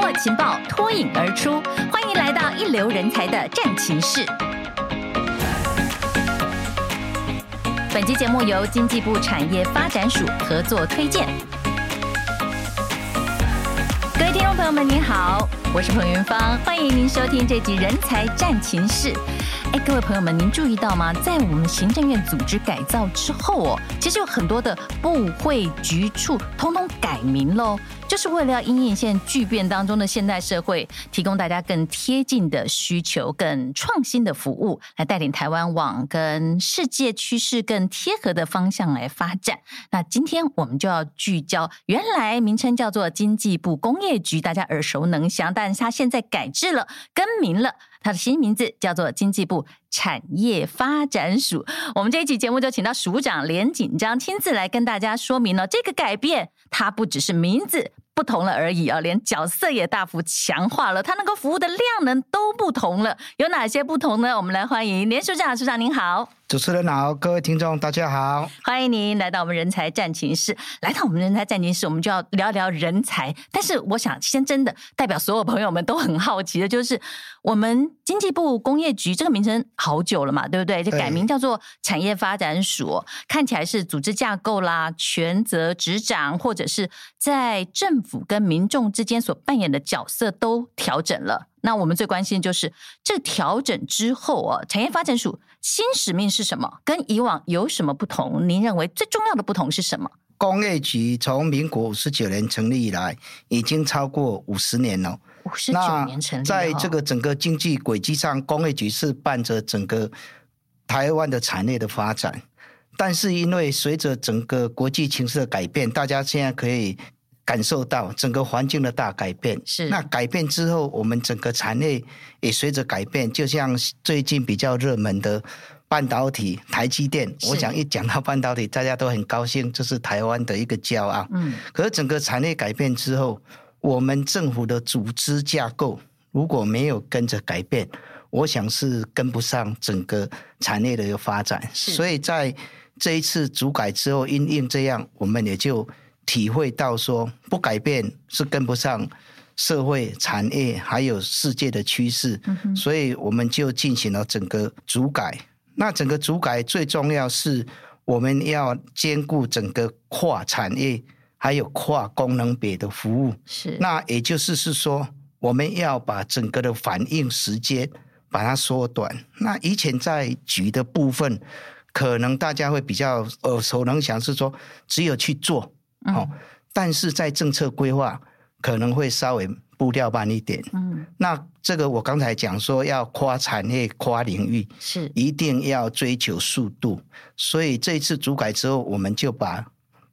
握情报，脱颖而出。欢迎来到一流人才的战情室。本期节目由经济部产业发展署合作推荐。各位听众朋友们，您好，我是彭云芳，欢迎您收听这集《人才战情室》。哎，各位朋友们，您注意到吗？在我们行政院组织改造之后哦，其实有很多的部会局处通通改名喽，就是为了要因应现在巨变当中的现代社会，提供大家更贴近的需求、更创新的服务，来带领台湾往跟世界趋势更贴合的方向来发展。那今天我们就要聚焦，原来名称叫做经济部工业局，大家耳熟能详，但是它现在改制了，更名了。它的新名字叫做经济部产业发展署。我们这一期节目就请到署长连锦章亲自来跟大家说明了这个改变，它不只是名字不同了而已啊，连角色也大幅强化了，它能够服务的量能都不同了。有哪些不同呢？我们来欢迎连署长，署长您好。主持人好，各位听众大家好，欢迎您来到我们人才战情室。来到我们人才战情室，我们就要聊聊人才。但是，我想先真的代表所有朋友们都很好奇的，就是我们经济部工业局这个名称好久了嘛，对不对？就改名叫做产业发展署，看起来是组织架构啦、权责执掌，或者是在政府跟民众之间所扮演的角色都调整了。那我们最关心的就是这调整之后啊，产业发展署新使命是什么？跟以往有什么不同？您认为最重要的不同是什么？工业局从民国五十九年成立以来，已经超过五十年了。五十九年成立，在这个整个经济轨迹上，工业局是伴着整个台湾的产业的发展。但是因为随着整个国际情势的改变，大家现在可以。感受到整个环境的大改变，是那改变之后，我们整个产业也随着改变。就像最近比较热门的半导体，台积电，我想一讲到半导体，大家都很高兴，这是台湾的一个骄傲。嗯，可是整个产业改变之后，我们政府的组织架构如果没有跟着改变，我想是跟不上整个产业的一个发展。所以在这一次主改之后，因应这样，我们也就。体会到说不改变是跟不上社会产业还有世界的趋势，嗯，所以我们就进行了整个主改。那整个主改最重要是我们要兼顾整个跨产业还有跨功能别的服务。是，那也就是是说，我们要把整个的反应时间把它缩短。那以前在局的部分，可能大家会比较耳熟能详，是说只有去做。哦，但是在政策规划可能会稍微步调慢一点。嗯，那这个我刚才讲说要跨产业、跨领域，是一定要追求速度。所以这一次主改之后，我们就把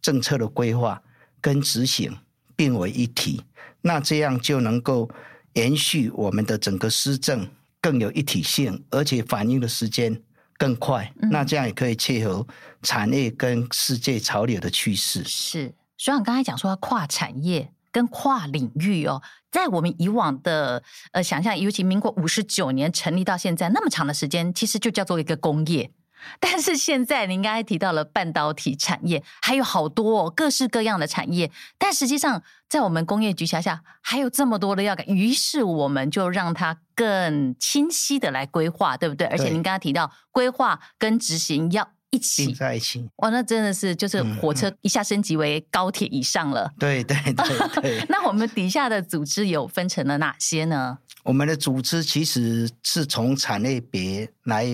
政策的规划跟执行并为一体。那这样就能够延续我们的整个施政更有一体性，而且反应的时间更快。嗯，那这样也可以切合产业跟世界潮流的趋势。是。所以，你刚才讲说跨产业跟跨领域哦，在我们以往的呃想象，尤其民国五十九年成立到现在那么长的时间，其实就叫做一个工业。但是现在您刚才提到了半导体产业，还有好多哦，各式各样的产业。但实际上，在我们工业局辖下还有这么多的要改，于是我们就让它更清晰的来规划，对不对？而且您刚才提到规划跟执行要。一起在一起哇，那真的是就是火车一下升级为高铁以上了。对对对。那我们底下的组织有分成了哪些呢？我们的组织其实是从产业别来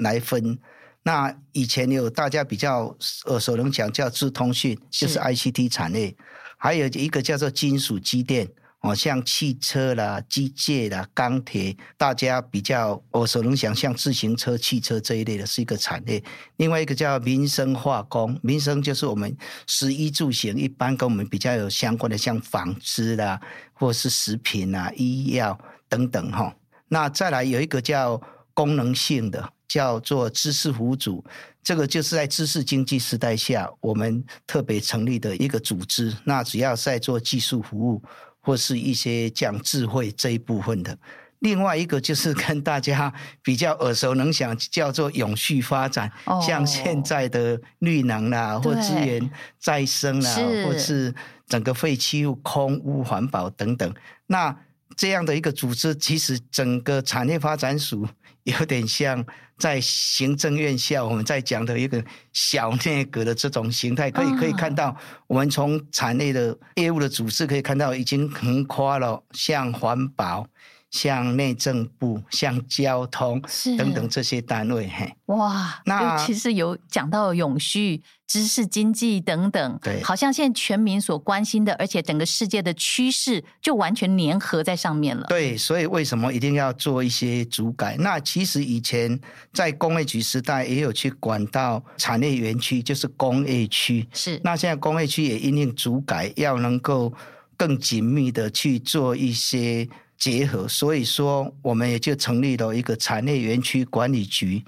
来分。那以前有大家比较耳熟能详叫智通讯，就是 ICT 产业，还有一个叫做金属机电。哦，像汽车啦、机械啦、钢铁，大家比较耳熟能详，像自行车、汽车这一类的是一个产业。另外一个叫民生化工，民生就是我们食衣住行，一般跟我们比较有相关的，像纺织啦，或是食品啊、医药等等哈。那再来有一个叫功能性的，叫做知识服务组，这个就是在知识经济时代下，我们特别成立的一个组织。那主要是在做技术服务。或是一些讲智慧这一部分的，另外一个就是跟大家比较耳熟能详，叫做永续发展，哦、像现在的绿能啦，或资源再生啦，是或是整个废弃物空污环保等等。那这样的一个组织，其实整个产业发展署有点像在行政院校，我们在讲的一个小内阁的这种形态，可以可以看到，我们从产业的业务的组织可以看到，已经横跨了像环保。像内政部、像交通等等这些单位，嘿，哇，那其实有讲到永续、知识经济等等，对，好像现在全民所关心的，而且整个世界的趋势就完全粘合在上面了。对，所以为什么一定要做一些主改？那其实以前在工业局时代也有去管到产业园区，就是工业区。是，那现在工业区也因应主改，要能够更紧密的去做一些。结合，所以说我们也就成立了一个产业园区管理局，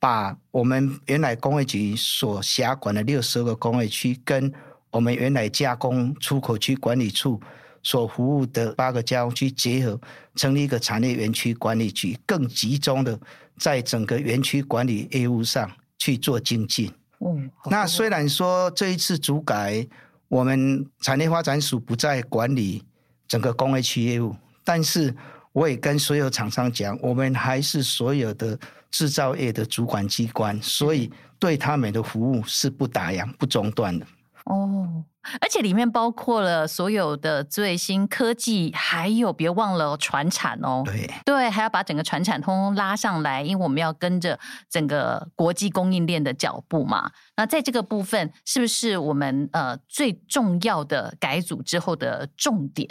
把我们原来工业局所辖管的六十二个工业区，跟我们原来加工出口区管理处所服务的八个加工区结合，成立一个产业园区管理局，更集中的在整个园区管理业务上去做精进。嗯，那虽然说这一次主改，我们产业发展署不再管理整个工业区业务。但是我也跟所有厂商讲，我们还是所有的制造业的主管机关，所以对他们的服务是不打烊、不中断的。哦，而且里面包括了所有的最新科技，还有别忘了船产哦。对对，还要把整个船产通通拉上来，因为我们要跟着整个国际供应链的脚步嘛。那在这个部分，是不是我们呃最重要的改组之后的重点？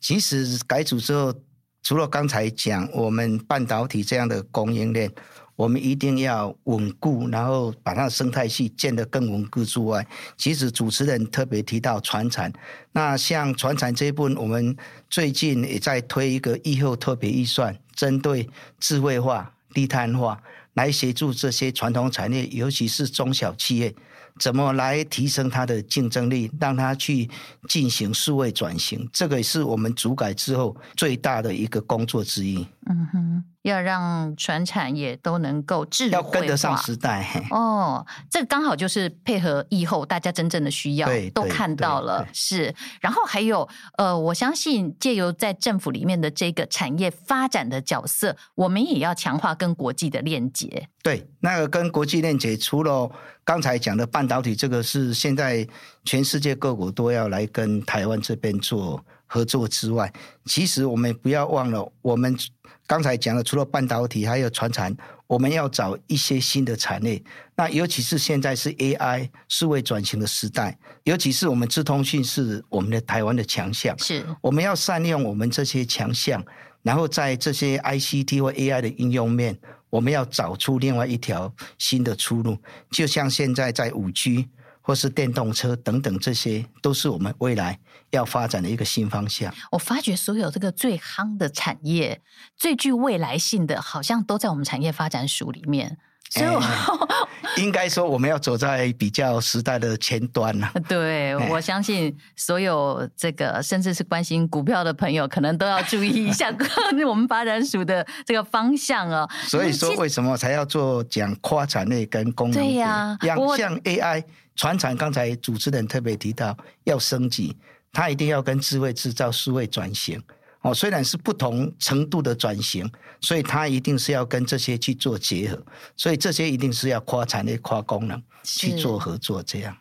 其实改组之后，除了刚才讲我们半导体这样的供应链，我们一定要稳固，然后把它的生态系建得更稳固之外，其实主持人特别提到传产，那像传产这一部分，我们最近也在推一个疫后特别预算，针对智慧化、低碳化，来协助这些传统产业，尤其是中小企业。怎么来提升它的竞争力，让它去进行数位转型？这个也是我们主改之后最大的一个工作之一。嗯哼。要让全产业都能够智慧化，要跟得上时代。哦，这个刚好就是配合疫后大家真正的需要，都看到了。是，然后还有呃，我相信借由在政府里面的这个产业发展的角色，我们也要强化跟国际的链接。对，那个跟国际链接，除了刚才讲的半导体，这个是现在全世界各国都要来跟台湾这边做合作之外，其实我们不要忘了我们。刚才讲的，除了半导体，还有船产，我们要找一些新的产业。那尤其是现在是 AI 数位转型的时代，尤其是我们资通讯是我们的台湾的强项，是我们要善用我们这些强项，然后在这些 ICT 或 AI 的应用面，我们要找出另外一条新的出路。就像现在在五 G。或是电动车等等，这些都是我们未来要发展的一个新方向。我发觉所有这个最夯的产业、最具未来性的，好像都在我们产业发展署里面。所以我、欸，应该说我们要走在比较时代的前端了。对，我相信所有这个甚至是关心股票的朋友，可能都要注意一下 我们发展署的这个方向哦。所以说，为什么才要做讲跨产业跟功能？对呀，像 AI。传产刚才主持人特别提到要升级，它一定要跟智慧制造、数位转型哦。虽然是不同程度的转型，所以它一定是要跟这些去做结合。所以这些一定是要跨产业、跨功能去做合作，这样。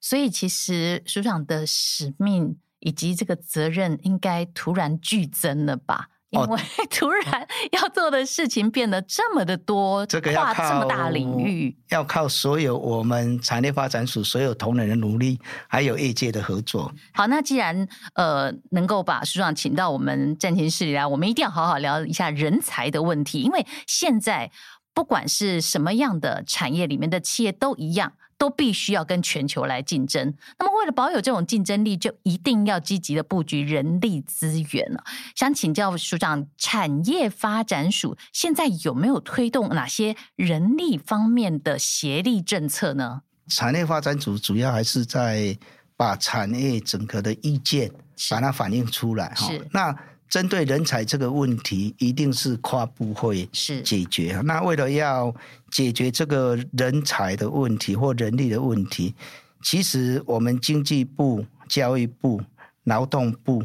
所以其实署长的使命以及这个责任应该突然剧增了吧？因为 突然要做的事情变得这么的多，这个跨这么大领域，要靠所有我们产业发展署所有同仁的努力，还有业界的合作。好，那既然呃能够把署长请到我们战情室里来，我们一定要好好聊一下人才的问题，因为现在不管是什么样的产业里面的企业都一样。都必须要跟全球来竞争。那么，为了保有这种竞争力，就一定要积极的布局人力资源了。想请教署长，产业发展署现在有没有推动哪些人力方面的协力政策呢？产业发展署主要还是在把产业整个的意见把它反映出来。是那。针对人才这个问题，一定是跨部会是解决。是那为了要解决这个人才的问题或人力的问题，其实我们经济部、教育部、劳动部。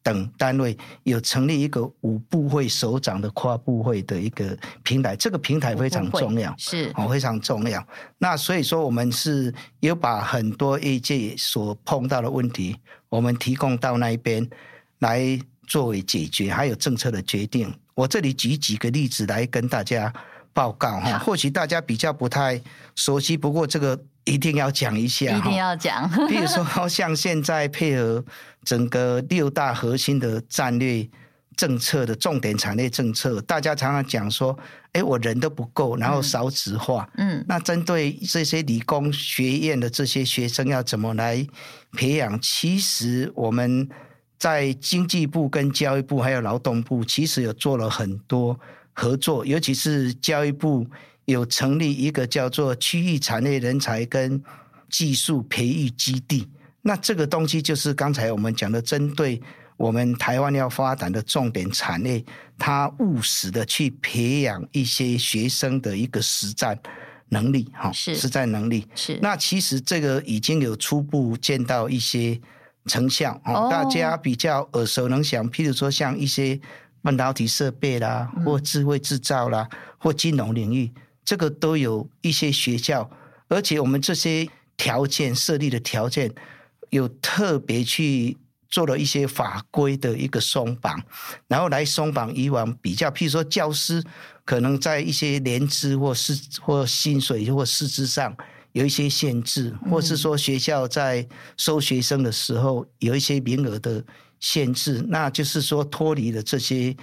等单位有成立一个五部会首长的跨部会的一个平台，这个平台非常重要，是哦，非常重要。那所以说，我们是有把很多业界所碰到的问题，我们提供到那一边来作为解决，还有政策的决定。我这里举几个例子来跟大家报告哈，或许大家比较不太熟悉，不过这个。一定要讲一下，一定要讲。比如说，像现在配合整个六大核心的战略政策的重点产业政策，大家常常讲说：“哎，我人都不够，然后少子化。”嗯，那针对这些理工学院的这些学生，要怎么来培养？其实我们在经济部、跟教育部还有劳动部，其实有做了很多合作，尤其是教育部。有成立一个叫做区域产业人才跟技术培育基地，那这个东西就是刚才我们讲的，针对我们台湾要发展的重点产业，它务实的去培养一些学生的一个实战能力，哈是，实战能力是。那其实这个已经有初步见到一些成效，哦，大家比较耳熟能详，譬如说像一些半导体设备啦，或智慧制造啦，嗯、或金融领域。这个都有一些学校，而且我们这些条件设立的条件，有特别去做了一些法规的一个松绑，然后来松绑以往比较，譬如说教师可能在一些年资或是或薪水或师资上有一些限制，或是说学校在收学生的时候有一些名额的限制，那就是说脱离了这些。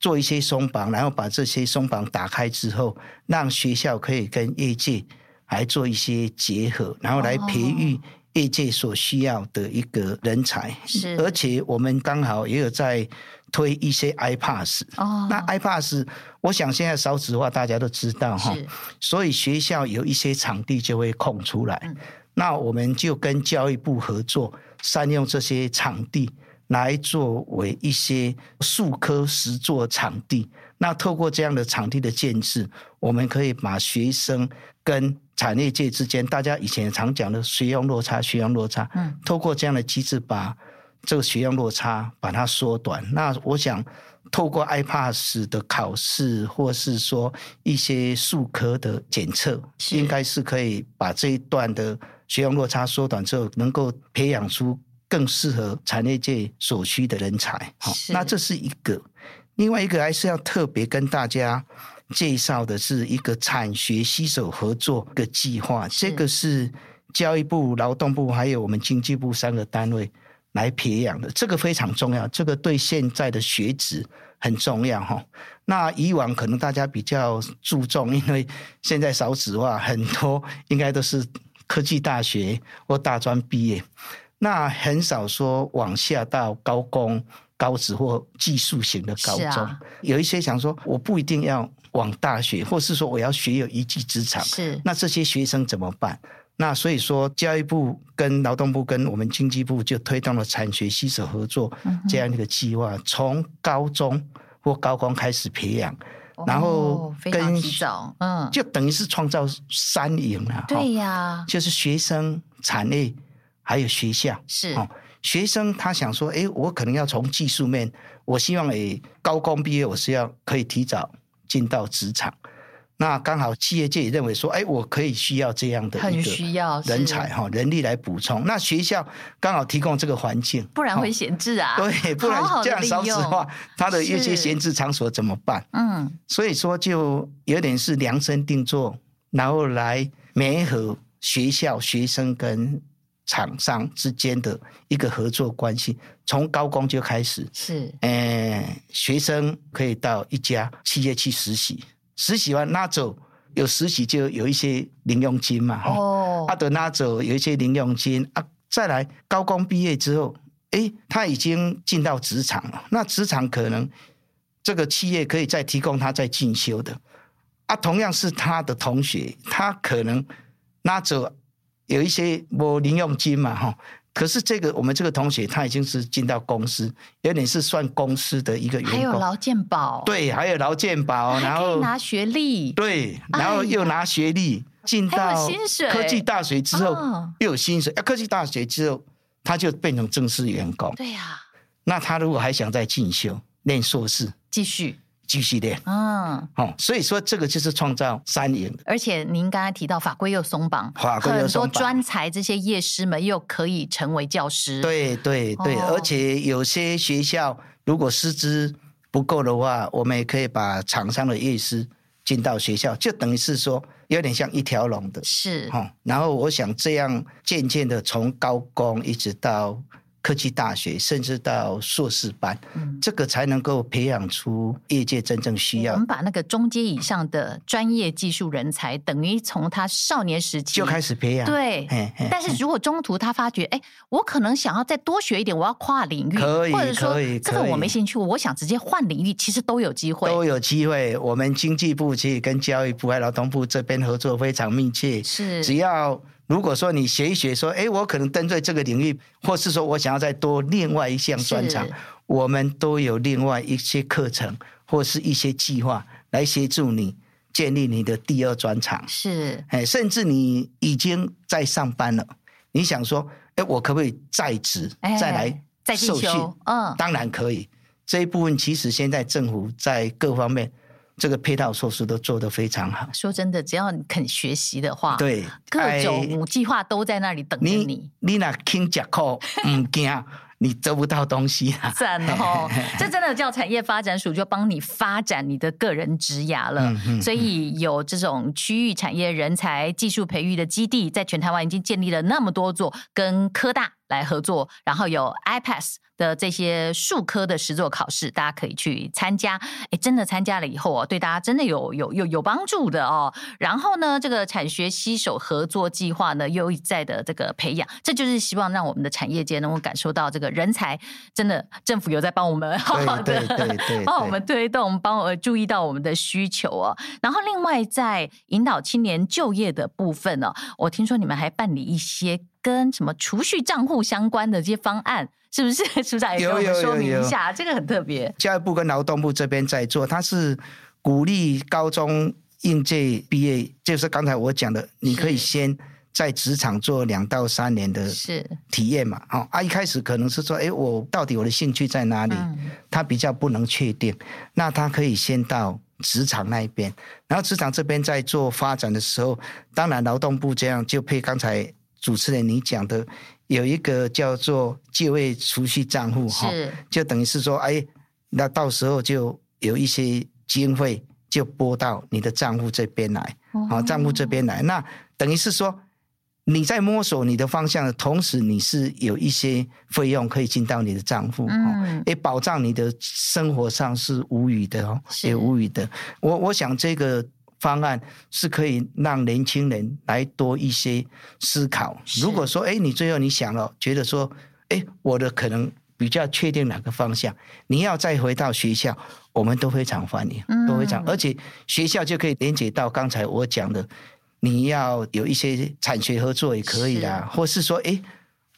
做一些松绑，然后把这些松绑打开之后，让学校可以跟业界来做一些结合，然后来培育业界所需要的一个人才。是，而且我们刚好也有在推一些 iPass。哦，那 iPass，我想现在少子化大家都知道哈，是。所以学校有一些场地就会空出来，嗯、那我们就跟教育部合作，善用这些场地。来作为一些数科实作场地，那透过这样的场地的建制，我们可以把学生跟产业界之间，大家以前常讲的学用落差，学用落差，嗯，透过这样的机制，把这个学用落差把它缩短。那我想，透过 iPass 的考试，或是说一些术科的检测，应该是可以把这一段的学用落差缩短之后，能够培养出。更适合产业界所需的人才，好是，那这是一个。另外一个还是要特别跟大家介绍的是一个产学携手合作的计划，这个是教育部、劳动部还有我们经济部三个单位来培养的，这个非常重要，这个对现在的学子很重要哈。那以往可能大家比较注重，因为现在少子化，很多应该都是科技大学或大专毕业。那很少说往下到高工、高职或技术型的高中，啊、有一些想说我不一定要往大学，或是说我要学有一技之长。是，那这些学生怎么办？那所以说，教育部跟劳动部跟我们经济部就推动了产学携手合作这样一个计划，从、高中或高光开始培养，哦、然后跟嗯，就等于是创造三赢了。对呀，就是学生、产业。还有学校是哦，学生他想说，哎，我可能要从技术面，我希望诶高工毕业，我是要可以提早进到职场。那刚好企业界也认为说，哎，我可以需要这样的一个需要人才哈，人力来补充。那学校刚好提供这个环境，不然会闲置啊。对，不然这样少子化，他的一些闲置场所怎么办？嗯，所以说就有点是量身定做，然后来媒合学校学生跟。厂商之间的一个合作关系，从高工就开始是，呃，学生可以到一家企业去实习，实习完拿走有实习就有一些零用金嘛，哦，阿德拿走有一些零用金啊，再来高工毕业之后，诶，他已经进到职场了，那职场可能这个企业可以再提供他再进修的，啊，同样是他的同学，他可能拿走。有一些没零用金嘛，哈，可是这个我们这个同学他已经是进到公司，有点是算公司的一个员工，还有劳健保，对，还有劳健保，然后拿学历，对，然后又拿学历，进到科技大学之后又有薪水，啊，科技大学之后他就变成正式员工，对呀。那他如果还想再进修，念硕士，继续。继续练，嗯，哦，所以说这个就是创造三赢。而且您刚才提到法规又松绑，法规又松绑，很多专才这些业师们又可以成为教师。对对对，哦、而且有些学校如果师资不够的话，我们也可以把厂商的业师进到学校，就等于是说有点像一条龙的。是，哦，然后我想这样渐渐的从高工一直到。科技大学，甚至到硕士班，嗯，这个才能够培养出业界真正需要。我们把那个中阶以上的专业技术人才，等于从他少年时期就开始培养。对，但是如果中途他发觉，哎，我可能想要再多学一点，我要跨领域，可以，或者说可以，这个我没兴趣，我想直接换领域，其实都有机会，都有机会。我们经济部其实跟教育部还有劳动部这边合作非常密切，是只要。如果说你学一学，说，哎，我可能针对这个领域，或是说我想要再多另外一项专长，我们都有另外一些课程或是一些计划来协助你建立你的第二专长。是，哎，甚至你已经在上班了，你想说，哎，我可不可以在职再来受训？嗯，当然可以。这一部分其实现在政府在各方面。这个配套措施都做得非常好。说真的，只要你肯学习的话，对，各种计划都在那里等着你。你你那听讲课，唔惊，你得不到东西啊！赞哦，这真的叫产业发展署就帮你发展你的个人职涯了。嗯嗯、所以有这种区域产业人才技术培育的基地，在全台湾已经建立了那么多座，跟科大来合作，然后有 iPass。的这些术科的实作考试，大家可以去参加。哎，真的参加了以后哦，对大家真的有有有有帮助的哦。然后呢，这个产学携手合作计划呢，又一再的这个培养，这就是希望让我们的产业界能够感受到这个人才真的政府有在帮我们 好好的 帮我们推动，帮我注意到我们的需求哦。然后另外在引导青年就业的部分呢，我听说你们还办理一些跟什么储蓄账户相关的这些方案。是不是署长也跟我们说明一下？这个很特别。教育部跟劳动部这边在做，它是鼓励高中应届毕业，就是刚才我讲的，你可以先在职场做两到三年的体验嘛。哦啊，一开始可能是说，哎，我到底我的兴趣在哪里？他比较不能确定，那他可以先到职场那一边，然后职场这边在做发展的时候，当然劳动部这样就配刚才主持人你讲的。有一个叫做借位储蓄账户哈，就等于是说，哎，那到时候就有一些经费就拨到你的账户这边来，啊，账户这边来，那等于是说你在摸索你的方向的同时，你是有一些费用可以进到你的账户，嗯，也保障你的生活上是无虞的哦，也无虞的。我我想这个。方案是可以让年轻人来多一些思考。如果说，哎，你最后你想了，觉得说，哎，我的可能比较确定哪个方向，你要再回到学校，我们都非常欢迎，都非常，而且学校就可以连接到刚才我讲的，你要有一些产学合作也可以啦，或是说，哎，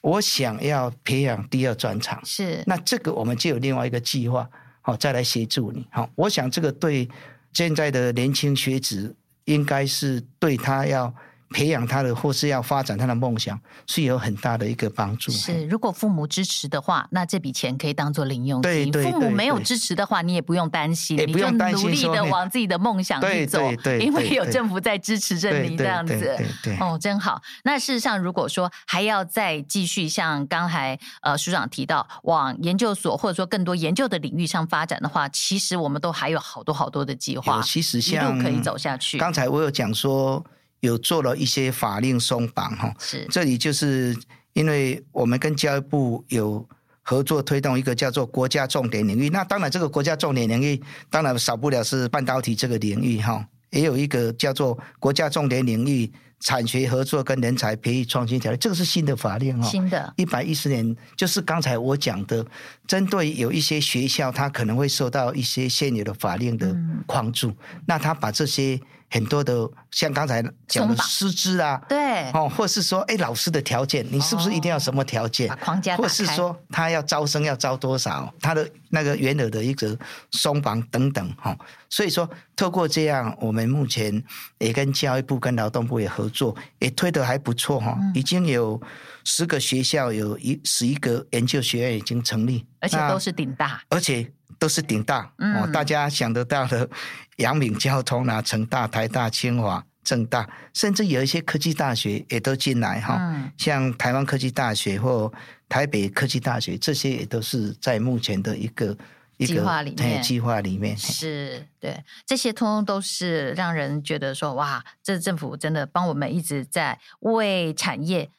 我想要培养第二专长，是，那这个我们就有另外一个计划，好，再来协助你，好，我想这个对。现在的年轻学子应该是对他要。培养他的，或是要发展他的梦想，是有很大的一个帮助。是，如果父母支持的话，那这笔钱可以当做零用金。对对对。父母没有支持的话，你也不用担心，也不用努力的往自己的梦想去走。对。因为有政府在支持着你这样子。对对对。哦，真好。那事实上，如果说还要再继续像刚才呃署长提到，往研究所或者说更多研究的领域上发展的话，其实我们都还有好多好多的计划，其实像一路可以走下去。刚才我有讲说。有做了一些法令松绑哈，是。这里就是因为我们跟教育部有合作推动一个叫做国家重点领域，那当然这个国家重点领域当然少不了是半导体这个领域哈，也有一个叫做国家重点领域产学合作跟人才培育创新条例，这个是新的法令哈，新的，一百一十年就是刚才我讲的，针对有一些学校它可能会受到一些现有的法令的框住，嗯、那他把这些。很多的，像刚才讲的师资啊，对，哦，或是说，哎，老师的条件，你是不是一定要什么条件？把框架。或是说，他要招生要招多少？他的那个原有的一个松绑等等，哈。所以说，透过这样，我们目前也跟教育部、跟劳动部也合作，也推得还不错，哈。已经有十个学校，有一十一个研究学院已经成立，而且都是顶大，而且。都是顶大哦，嗯、大家想得到的，阳明交通啊，成大、台大、清华、政大，甚至有一些科技大学也都进来哈，嗯、像台湾科技大学或台北科技大学，这些也都是在目前的一个一个计划里面。计划里面是对，这些通通都是让人觉得说哇，这政府真的帮我们一直在为产业。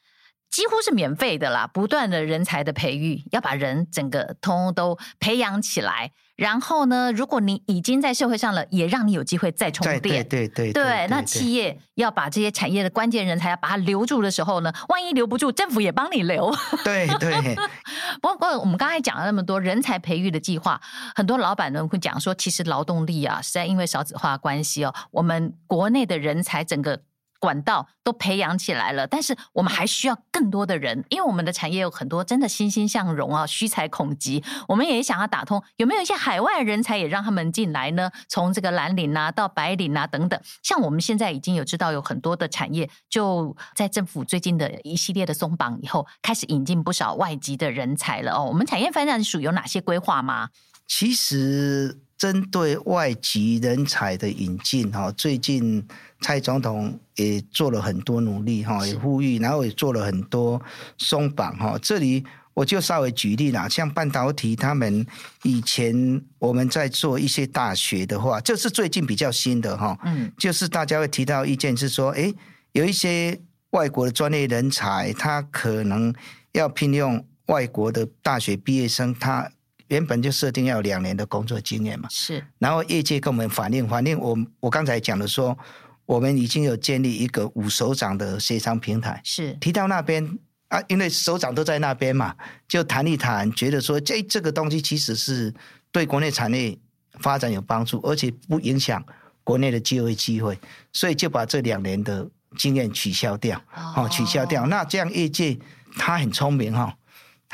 几乎是免费的啦，不断的人才的培育，要把人整个通通都培养起来。然后呢，如果你已经在社会上了，也让你有机会再充电。对对对对。那企业要把这些产业的关键人才要把它留住的时候呢，万一留不住，政府也帮你留。对对。不过我们刚才讲了那么多人才培育的计划，很多老板呢会讲说，其实劳动力啊，实在因为少子化关系哦，我们国内的人才整个。管道都培养起来了，但是我们还需要更多的人，因为我们的产业有很多真的欣欣向荣啊，虚才恐急。我们也想要打通，有没有一些海外人才也让他们进来呢？从这个蓝领啊到白领啊等等，像我们现在已经有知道有很多的产业，就在政府最近的一系列的松绑以后，开始引进不少外籍的人才了哦。我们产业发展署有哪些规划吗？其实。针对外籍人才的引进，哈，最近蔡总统也做了很多努力，哈，也呼吁，然后也做了很多松绑，哈。这里我就稍微举例啦，像半导体，他们以前我们在做一些大学的话，这是最近比较新的，哈，嗯，就是大家会提到意见是说，诶，有一些外国的专业人才，他可能要聘用外国的大学毕业生，他。原本就设定要有两年的工作经验嘛，是。然后业界跟我们反映，反映我我刚才讲的说，我们已经有建立一个五首长的协商平台，是。提到那边啊，因为首长都在那边嘛，就谈一谈，觉得说这这个东西其实是对国内产业发展有帮助，而且不影响国内的就业机会，所以就把这两年的经验取消掉，哦，取消掉。那这样业界他很聪明哈。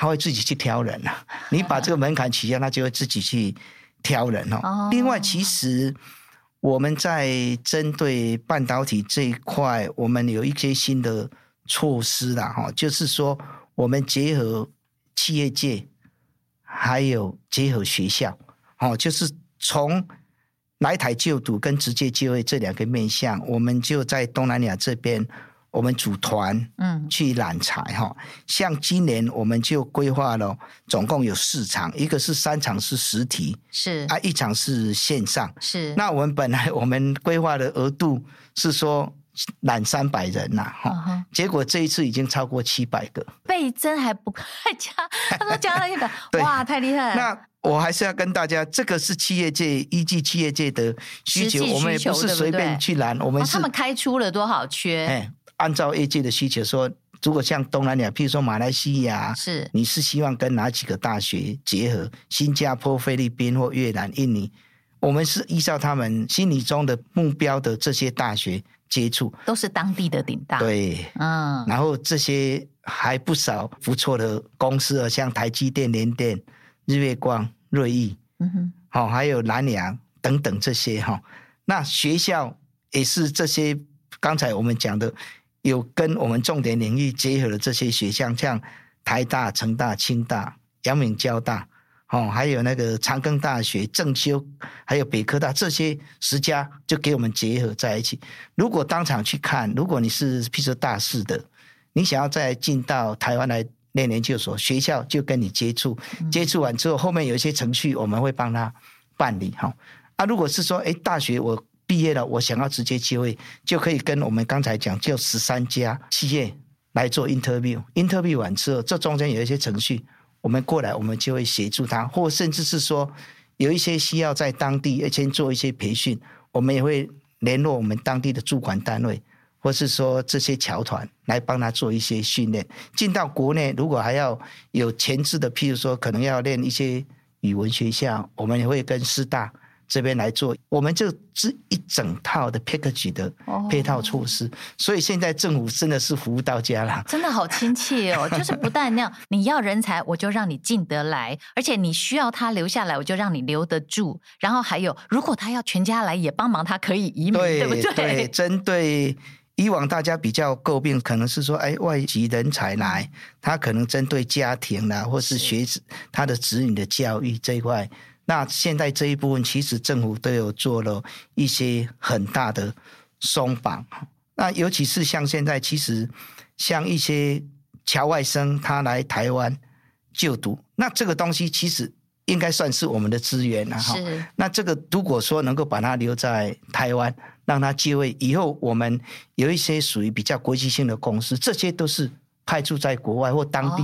他会自己去挑人呐，你把这个门槛取消，他就会自己去挑人哦。另外，其实我们在针对半导体这一块，我们有一些新的措施啦，哈，就是说我们结合企业界，还有结合学校，哦，就是从来台就读跟直接就业这两个面向，我们就在东南亚这边。我们组团，嗯，去揽才哈。像今年我们就规划了，总共有四场，一个是三场是实体，是。啊，一场是线上，是。那我们本来我们规划的额度是说揽三百人呐，哈，结果这一次已经超过七百个，倍增还不快加，他说加了一百，哇，太厉害了。那我还是要跟大家，这个是企业界依据企业界的需求，我们也不是随便去揽，我们是他们开出了多少缺？按照业界的需求说，如果像东南亚，譬如说马来西亚，是你是希望跟哪几个大学结合？新加坡、菲律宾或越南、印尼，我们是依照他们心里中的目标的这些大学接触，都是当地的顶大。对，嗯，然后这些还不少不错的公司啊，像台积电、联电、日月光、瑞昱，嗯哼，好，还有南洋等等这些哈。那学校也是这些，刚才我们讲的。有跟我们重点领域结合的这些学校，像台大、成大、清大、阳明交大，哦，还有那个长庚大学、正修，还有北科大，这些十家就给我们结合在一起。如果当场去看，如果你是譬如说大四的，你想要再进到台湾来念研究所，学校就跟你接触，接触完之后，后面有一些程序我们会帮他办理，哈。啊，如果是说，哎，大学我。毕业了，我想要直接就业，就可以跟我们刚才讲，就十三家企业来做 interview。interview 完之后，这中间有一些程序，我们过来，我们就会协助他，或甚至是说有一些需要在当地要先做一些培训，我们也会联络我们当地的主管单位，或是说这些侨团来帮他做一些训练。进到国内，如果还要有前置的，譬如说可能要练一些语文学校，我们也会跟师大。这边来做，我们就是一整套的 package 的配套措施。哦、所以现在政府真的是服务到家了，真的好亲切哦！就是不但那样，你要人才，我就让你进得来，而且你需要他留下来，我就让你留得住。然后还有，如果他要全家来也帮忙，他可以移民，对，对不对？对，针对。以往大家比较诟病，可能是说，哎，外籍人才来，他可能针对家庭啦，或是学子他的子女的教育这一块。那现在这一部分，其实政府都有做了一些很大的松绑。那尤其是像现在，其实像一些侨外生他来台湾就读，那这个东西其实应该算是我们的资源了哈。是。那这个如果说能够把他留在台湾。让他就位以后，我们有一些属于比较国际性的公司，这些都是派驻在国外或当地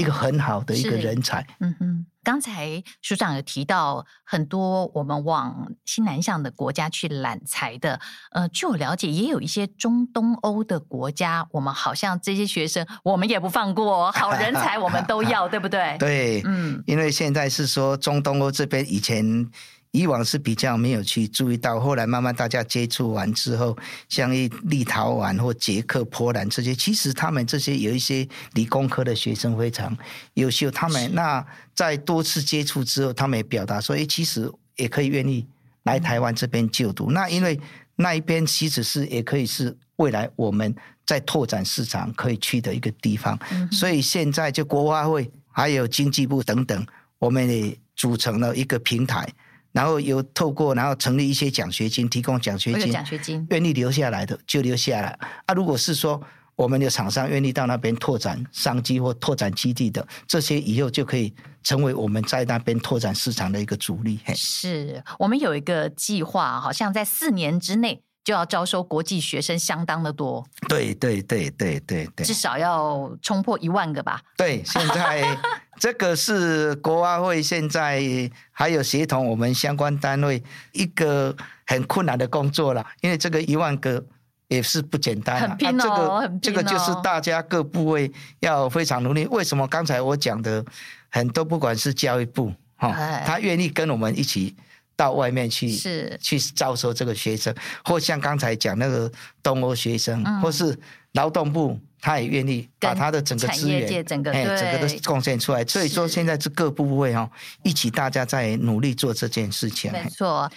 一个很好的一个人才。哦、嗯哼，刚才署长有提到很多我们往新南向的国家去揽才的，呃，据我了解，也有一些中东欧的国家，我们好像这些学生我们也不放过，好人才我们都要，对不对？对，嗯，因为现在是说中东欧这边以前。以往是比较没有去注意到，后来慢慢大家接触完之后，像一立陶宛或捷克、波兰这些，其实他们这些有一些理工科的学生非常优秀。他们那在多次接触之后，他们也表达说：“哎，其实也可以愿意来台湾这边就读。”那因为那一边其实是也可以是未来我们在拓展市场可以去的一个地方。所以现在就国发会还有经济部等等，我们也组成了一个平台。然后有透过，然后成立一些奖学金，提供奖学金，奖学金，愿意留下来的就留下来。啊，如果是说我们的厂商愿意到那边拓展商机或拓展基地的，这些以后就可以成为我们在那边拓展市场的一个主力。是我们有一个计划，好像在四年之内。就要招收国际学生，相当的多。对对对对对对，至少要冲破一万个吧。对，现在这个是国发会现在还有协同我们相关单位一个很困难的工作了，因为这个一万个也是不简单。很拼哦，这个这个就是大家各部位要非常努力。为什么刚才我讲的很多，不管是教育部哈，他愿意跟我们一起。到外面去是去招收这个学生，或像刚才讲那个东欧学生，嗯、或是劳动部，他也愿意把他的整个资源，整个哎，整个都贡献出来。所以说，现在是各部位哦，一起大家在努力做这件事情。没错。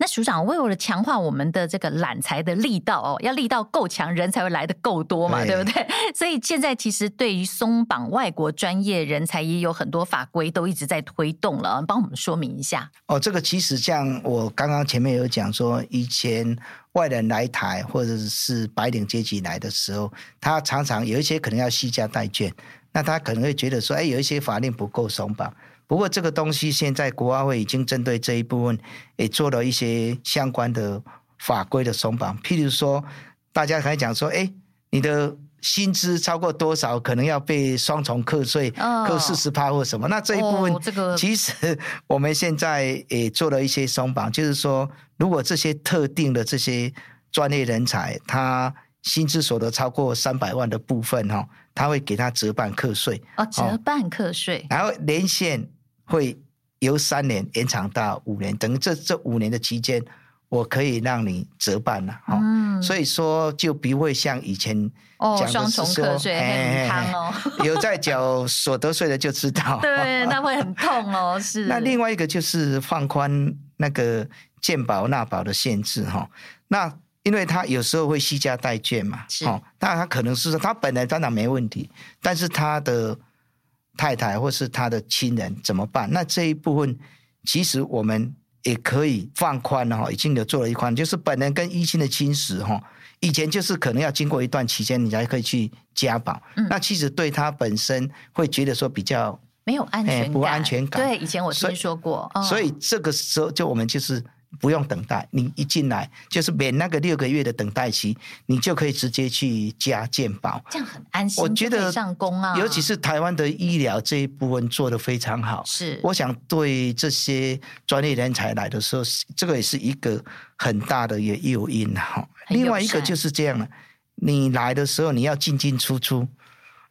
那署长为了强化我们的这个揽才的力道哦，要力道够强，人才会来的够多嘛，对，对不对？所以现在其实对于松绑外国专业人才，也有很多法规都一直在推动了，帮我们说明一下。哦，这个其实像我刚刚前面有讲说，以前外人来台或者是白领阶级来的时候，他常常有一些可能要携家带眷，那他可能会觉得说，哎，有一些法令不够松绑。不过这个东西现在国安会已经针对这一部分也做了一些相关的法规的松绑，譬如说，大家还讲说，哎，你的薪资超过多少，可能要被双重课税，扣四十趴或什么。那这一部分，这个其实我们现在也做了一些松绑，就是说，如果这些特定的这些专业人才，他薪资所得超过三百万的部分，哈，他会给他折半课税。哦，折半课税，然后年限。会由三年延长到五年，等于这这五年的期间，我可以让你折半了，哈、嗯。所以说就不会像以前讲双重课税很烫哦。有在缴所得税的就知道，对，那会很痛哦。是。那另外一个就是放宽那个健保纳保的限制，哈。那因为他有时候会携家带眷嘛，是。那他可能是说他本来当然没问题，但是他的。太太或是他的亲人怎么办？那这一部分其实我们也可以放宽了哈，已经有做了一款，就是本人跟医亲的亲属哈，以前就是可能要经过一段期间，你才可以去加保。嗯，那其实对他本身会觉得说比较没有安全感，不安全感。对，以前我听说过，所以，哦，所以这个时候就我们就是。不用等待，你一进来就是免那个六个月的等待期，你就可以直接去加健保，这样很安心。我觉得上工啊，尤其是台湾的医疗这一部分做得非常好。是，我想对这些专业人才来的时候，这个也是一个很大的一个诱因哈。另外一个就是这样了，你来的时候你要进进出出。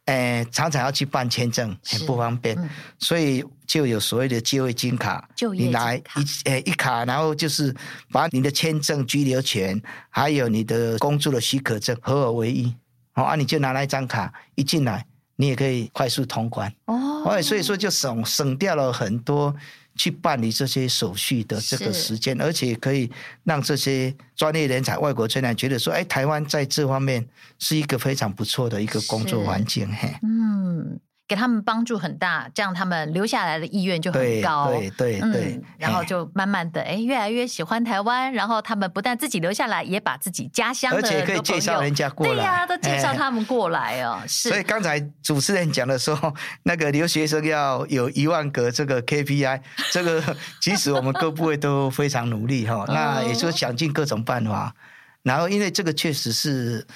呃，常常要去办签证，很不方便，嗯、所以就有所谓的就业金卡，你拿一呃一卡，然后就是把你的签证、居留权，还有你的工作的许可证合而为一，好啊，你就拿那一张卡一进来，你也可以快速通关。哦，所以说就省省掉了很多。去办理这些手续的这个时间，而且可以让这些专业人才、外国专才觉得说，哎，台湾在这方面是一个非常不错的一个工作环境。嘿，嗯。给他们帮助很大，这样他们留下来的意愿就很高。对对对，嗯，然后就慢慢的哎，越来越喜欢台湾。然后他们不但自己留下来，也把自己家乡的而且可以介绍人家过来。对呀、啊，都介绍他们过来哦。是。所以刚才主持人讲的说，那个留学生要有一万个这个 KPI，这个 其实我们各部位都非常努力哈。那也就想尽各种办法。然后因为这个确实是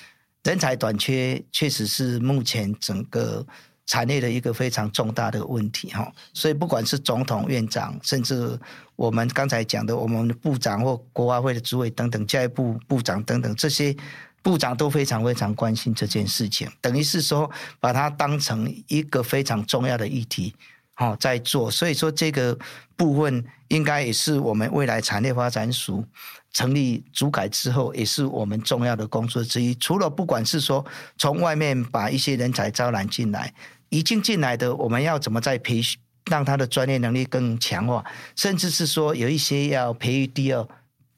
人才短缺，确实是目前整个。产业的一个非常重大的问题哈，所以不管是总统、院长，甚至我们刚才讲的我们的部长或国安会的主委等等，教育部部长等等，这些部长都非常非常关心这件事情，等于是说把它当成一个非常重要的议题，好在做。所以说这个部分应该也是我们未来产业发展署。成立主改之后，也是我们重要的工作之一。除了不管是说从外面把一些人才招揽进来，已经进来的，我们要怎么再培训，让他的专业能力更强化，甚至是说有一些要培育第二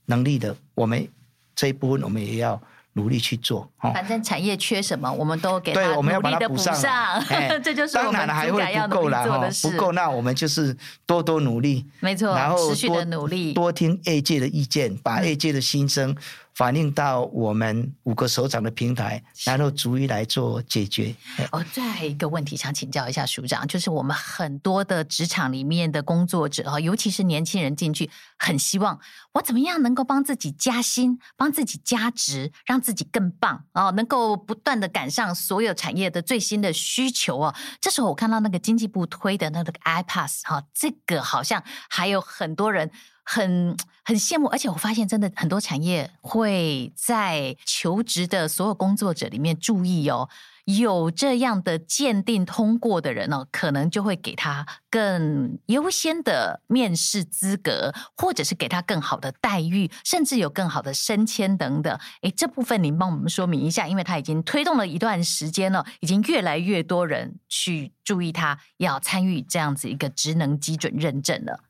能力的，我们这一部分我们也要。努力去做，反正产业缺什么，我们都给他努力的补上。这就是我们主改要努力做的事。不够，那我们就是多多努力，没错，然后持续的努力，多听业界的意见，把业界的心声。嗯反映到我们五个首长的平台，然后逐一来做解决。哦，再一个问题想请教一下署长，就是我们很多的职场里面的工作者啊，尤其是年轻人进去，很希望我怎么样能够帮自己加薪，帮自己加值，让自己更棒哦，能够不断的赶上所有产业的最新的需求哦。这时候我看到那个经济部推的那个 I-PASS 哈，这个好像还有很多人。很很羡慕，而且我发现真的很多产业会在求职的所有工作者里面注意哦，有这样的鉴定通过的人哦，可能就会给他更优先的面试资格，或者是给他更好的待遇，甚至有更好的升迁等等。诶，这部分您帮我们说明一下，因为他已经推动了一段时间了，已经越来越多人去注意他，要参与这样子一个职能基准认证了。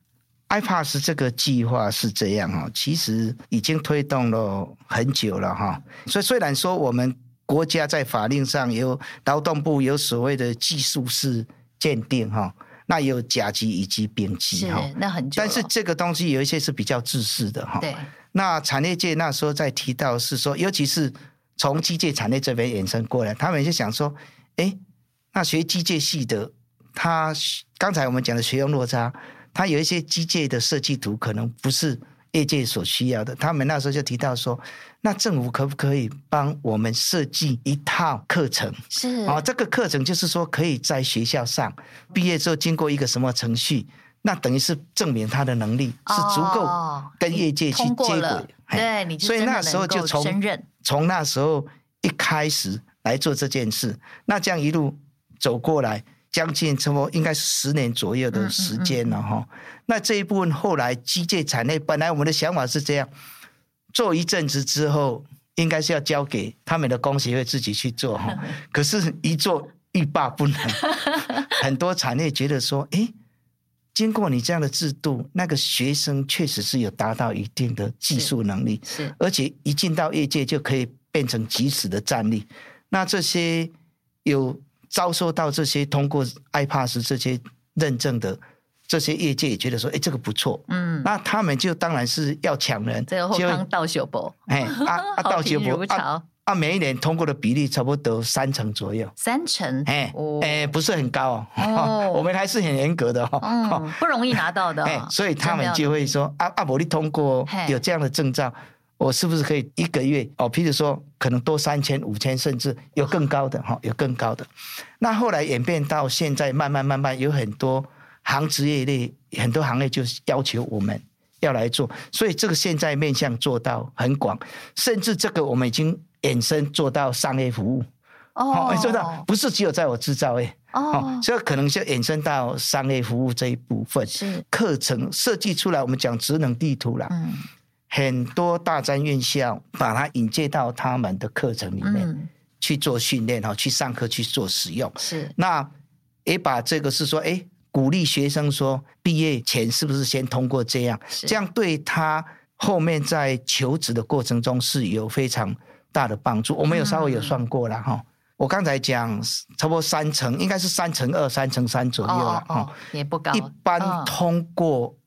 I-PASS 这个计划是这样哈，其实已经推动了很久了哈。所以虽然说我们国家在法令上有劳动部有所谓的技术式鉴定哈，那有甲级以及丙级哈，那很久。但是这个东西有一些是比较自私的哈。对。那产业界那时候在提到是说，尤其是从机械产业这边衍生过来，他们就想说，哎，那学机械系的，他刚才我们讲的学用落差。他有一些机械的设计图，可能不是业界所需要的。他们那时候就提到说，那政府可不可以帮我们设计一套课程？是啊，这个课程就是说可以在学校上毕业之后，经过一个什么程序，那等于是证明他的能力是足够跟业界去接轨。对，你所以那时候就从从那时候一开始来做这件事，那这样一路走过来。将近差不多应该是十年左右的时间了哈。那这一部分后来机械产业本来我们的想法是这样，做一阵子之后，应该是要交给他们的工协会自己去做哈。可是，一做欲罢不能，很多产业觉得说，哎，经过你这样的制度，那个学生确实是有达到一定的技术能力，是，而且一进到业界就可以变成即时的战力。那这些有。遭受到这些通过 I-PASS 这些认证的这些业界也觉得说，哎，这个不错，嗯，那他们就当然是要抢人，这个后康倒修波，哎，啊啊倒修波，啊 啊，每一年通过的比例差不多三成左右，三成，哎，哎，不是很高哦，我们还是很严格的哈，不容易拿到的，哎，所以他们就会说，啊啊，我你通过有这样的证照。我是不是可以一个月哦？譬如说，可能多三千、五千，甚至有更高的哈，有更高的。那后来演变到现在，慢慢慢慢有很多行职业类，很多行业就是要求我们要来做，所以这个现在面向做到很广，甚至这个我们已经衍生做到商业服务。哦，你知道不是只有在我制造业哦，所以可能就衍生到商业服务这一部分。是课程设计出来，我们讲职能地图啦，嗯，很多大专院校把它引介到他们的课程里面。嗯去做训练哈，去上课去做使用是。那也把这个是说，哎，鼓励学生说，毕业前是不是先通过这样？这样对他后面在求职的过程中是有非常大的帮助。我们有稍微有算过了哈、嗯，我刚才讲差不多三成，应该是三成二、三成三左右了哈、哦哦，也不高。一般通过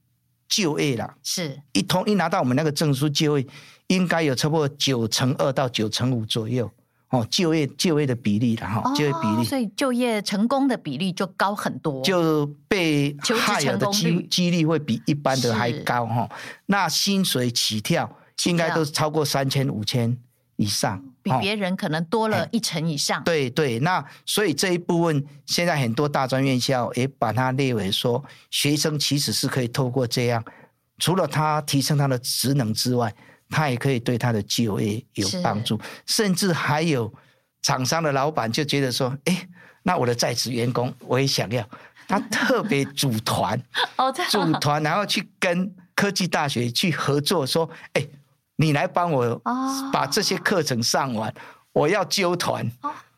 就业啦，是。一通一拿到我们那个证书就业，应该有差不多九成二到九成五左右。哦，就业就业的比例了哈、哦，就业比例，所以就业成功的比例就高很多，就被害的机几率会比一般的还高哈。那薪水起跳应该都是超过三千五千以上，比别人可能多了一成以上。对对，那所以这一部分现在很多大专院校也把它列为说，学生其实是可以透过这样，除了他提升他的职能之外。他也可以对他的就业有帮助，甚至还有厂商的老板就觉得说：“哎，那我的在职员工我也想要。”他特别组团，组团，然后去跟科技大学去合作，说：“哎，你来帮我把这些课程上完，我要揪团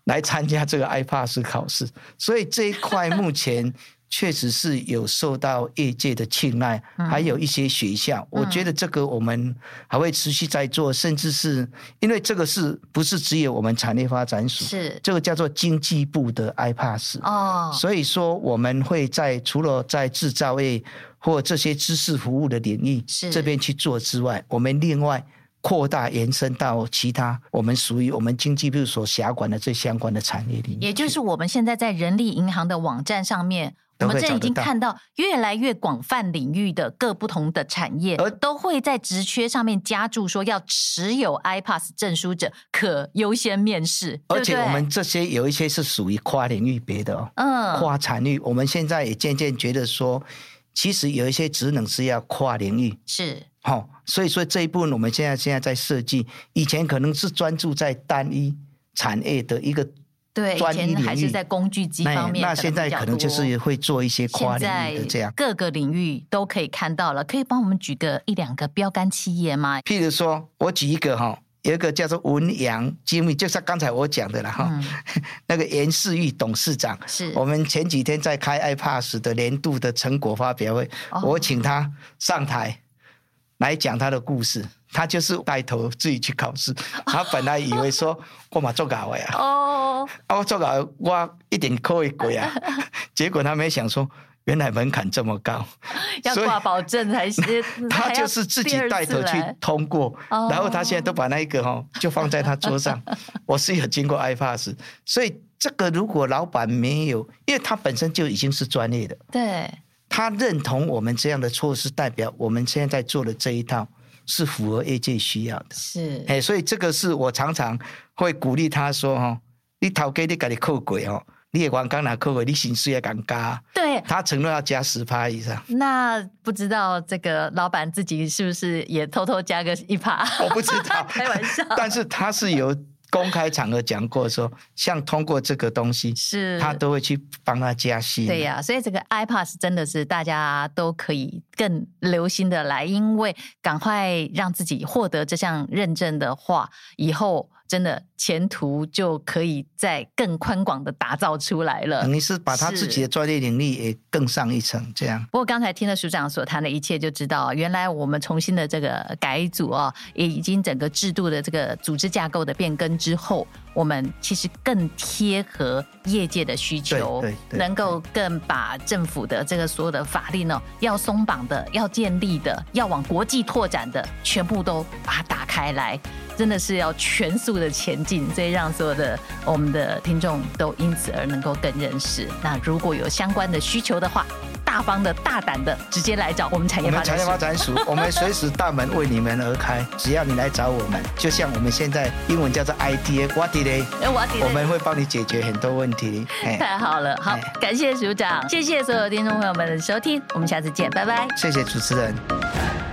来参加这个 iPass 考试。”所以这一块目前。确实是有受到业界的青睐，还有一些学校，嗯，我觉得这个我们还会持续在做，甚至是因为这个是不是只有我们产业发展署？是这个叫做经济部的 iPass 哦，所以说我们会在除了在制造业或这些知识服务的领域这边去做之外，我们另外扩大延伸到其他我们属于我们经济部所辖管的这相关的产业领域，也就是我们现在在人力银行的网站上面。我们这已经看到越来越广泛领域的各不同的产业，而都会在职缺上面加注说，要持有 iPass 证书者可优先面试。而且我们这些有一些是属于跨领域别的哦，嗯，跨产业。我们现在也渐渐觉得说，其实有一些职能是要跨领域，是好，所以说这一部分我们现在现在在设计，以前可能是专注在单一产业的一个。对，以前还是在工具机方面，那现在可能就是会做一些跨领域的这样，各个领域都可以看到了。可以帮我们举个一两个标杆企业吗？譬如说，我举一个哈，有一个叫做文阳精密，就是刚才我讲的了哈、嗯。那个严世玉董事长，是我们前几天在开 iPass 的年度的成果发表会，哦、我请他上台来讲他的故事。他就是带头自己去考试，他本来以为说 我嘛做搞呀，哦，我做搞我一定可以过呀，结果他没想说原来门槛这么高，要挂保证才行。他就是自己带头去通过，然后他现在都把那一个哈就放在他桌上。我是有经过 iPass，所以这个如果老板没有，因为他本身就已经是专业的，对，他认同我们这样的措施，代表我们现在在做的这一套。是符合业界需要的，是哎，所以这个是我常常会鼓励他说哈，你头家你给你扣鬼哦，你也光刚拿扣鬼，你薪水也敢加，对，他承诺要加十趴以上。那不知道这个老板自己是不是也偷偷加个一趴？我不知道，开玩笑。但是他是有。公开场合讲过说，像通过这个东西，是他都会去帮他加薪。对呀、啊，所以这个 iPass 真的是大家都可以更留心的来，因为赶快让自己获得这项认证的话，以后。真的前途就可以再更宽广的打造出来了。你是把他自己的专业能力也更上一层，这样。不过刚才听了署长所谈的一切，就知道原来我们重新的这个改组啊，也已经整个制度的这个组织架构的变更之后。我们其实更贴合业界的需求，对，能够更把政府的这个所有的法令呢，要松绑的、要建立的、要往国际拓展的，全部都把它打开来，真的是要全速的前进，所以让所有的我们的听众都因此而能够更认识。那如果有相关的需求的话，大方的、大胆的，直接来找我们产业发展署。我们产业发展署，我们随时大门为你们而开。只要你来找我们，就像我们现在英文叫做 IDA，What Delay？我们会帮你解决很多问题。太好了，好，感谢署长，谢谢所有听众朋友们的收听，我们下次见，拜拜。谢谢主持人。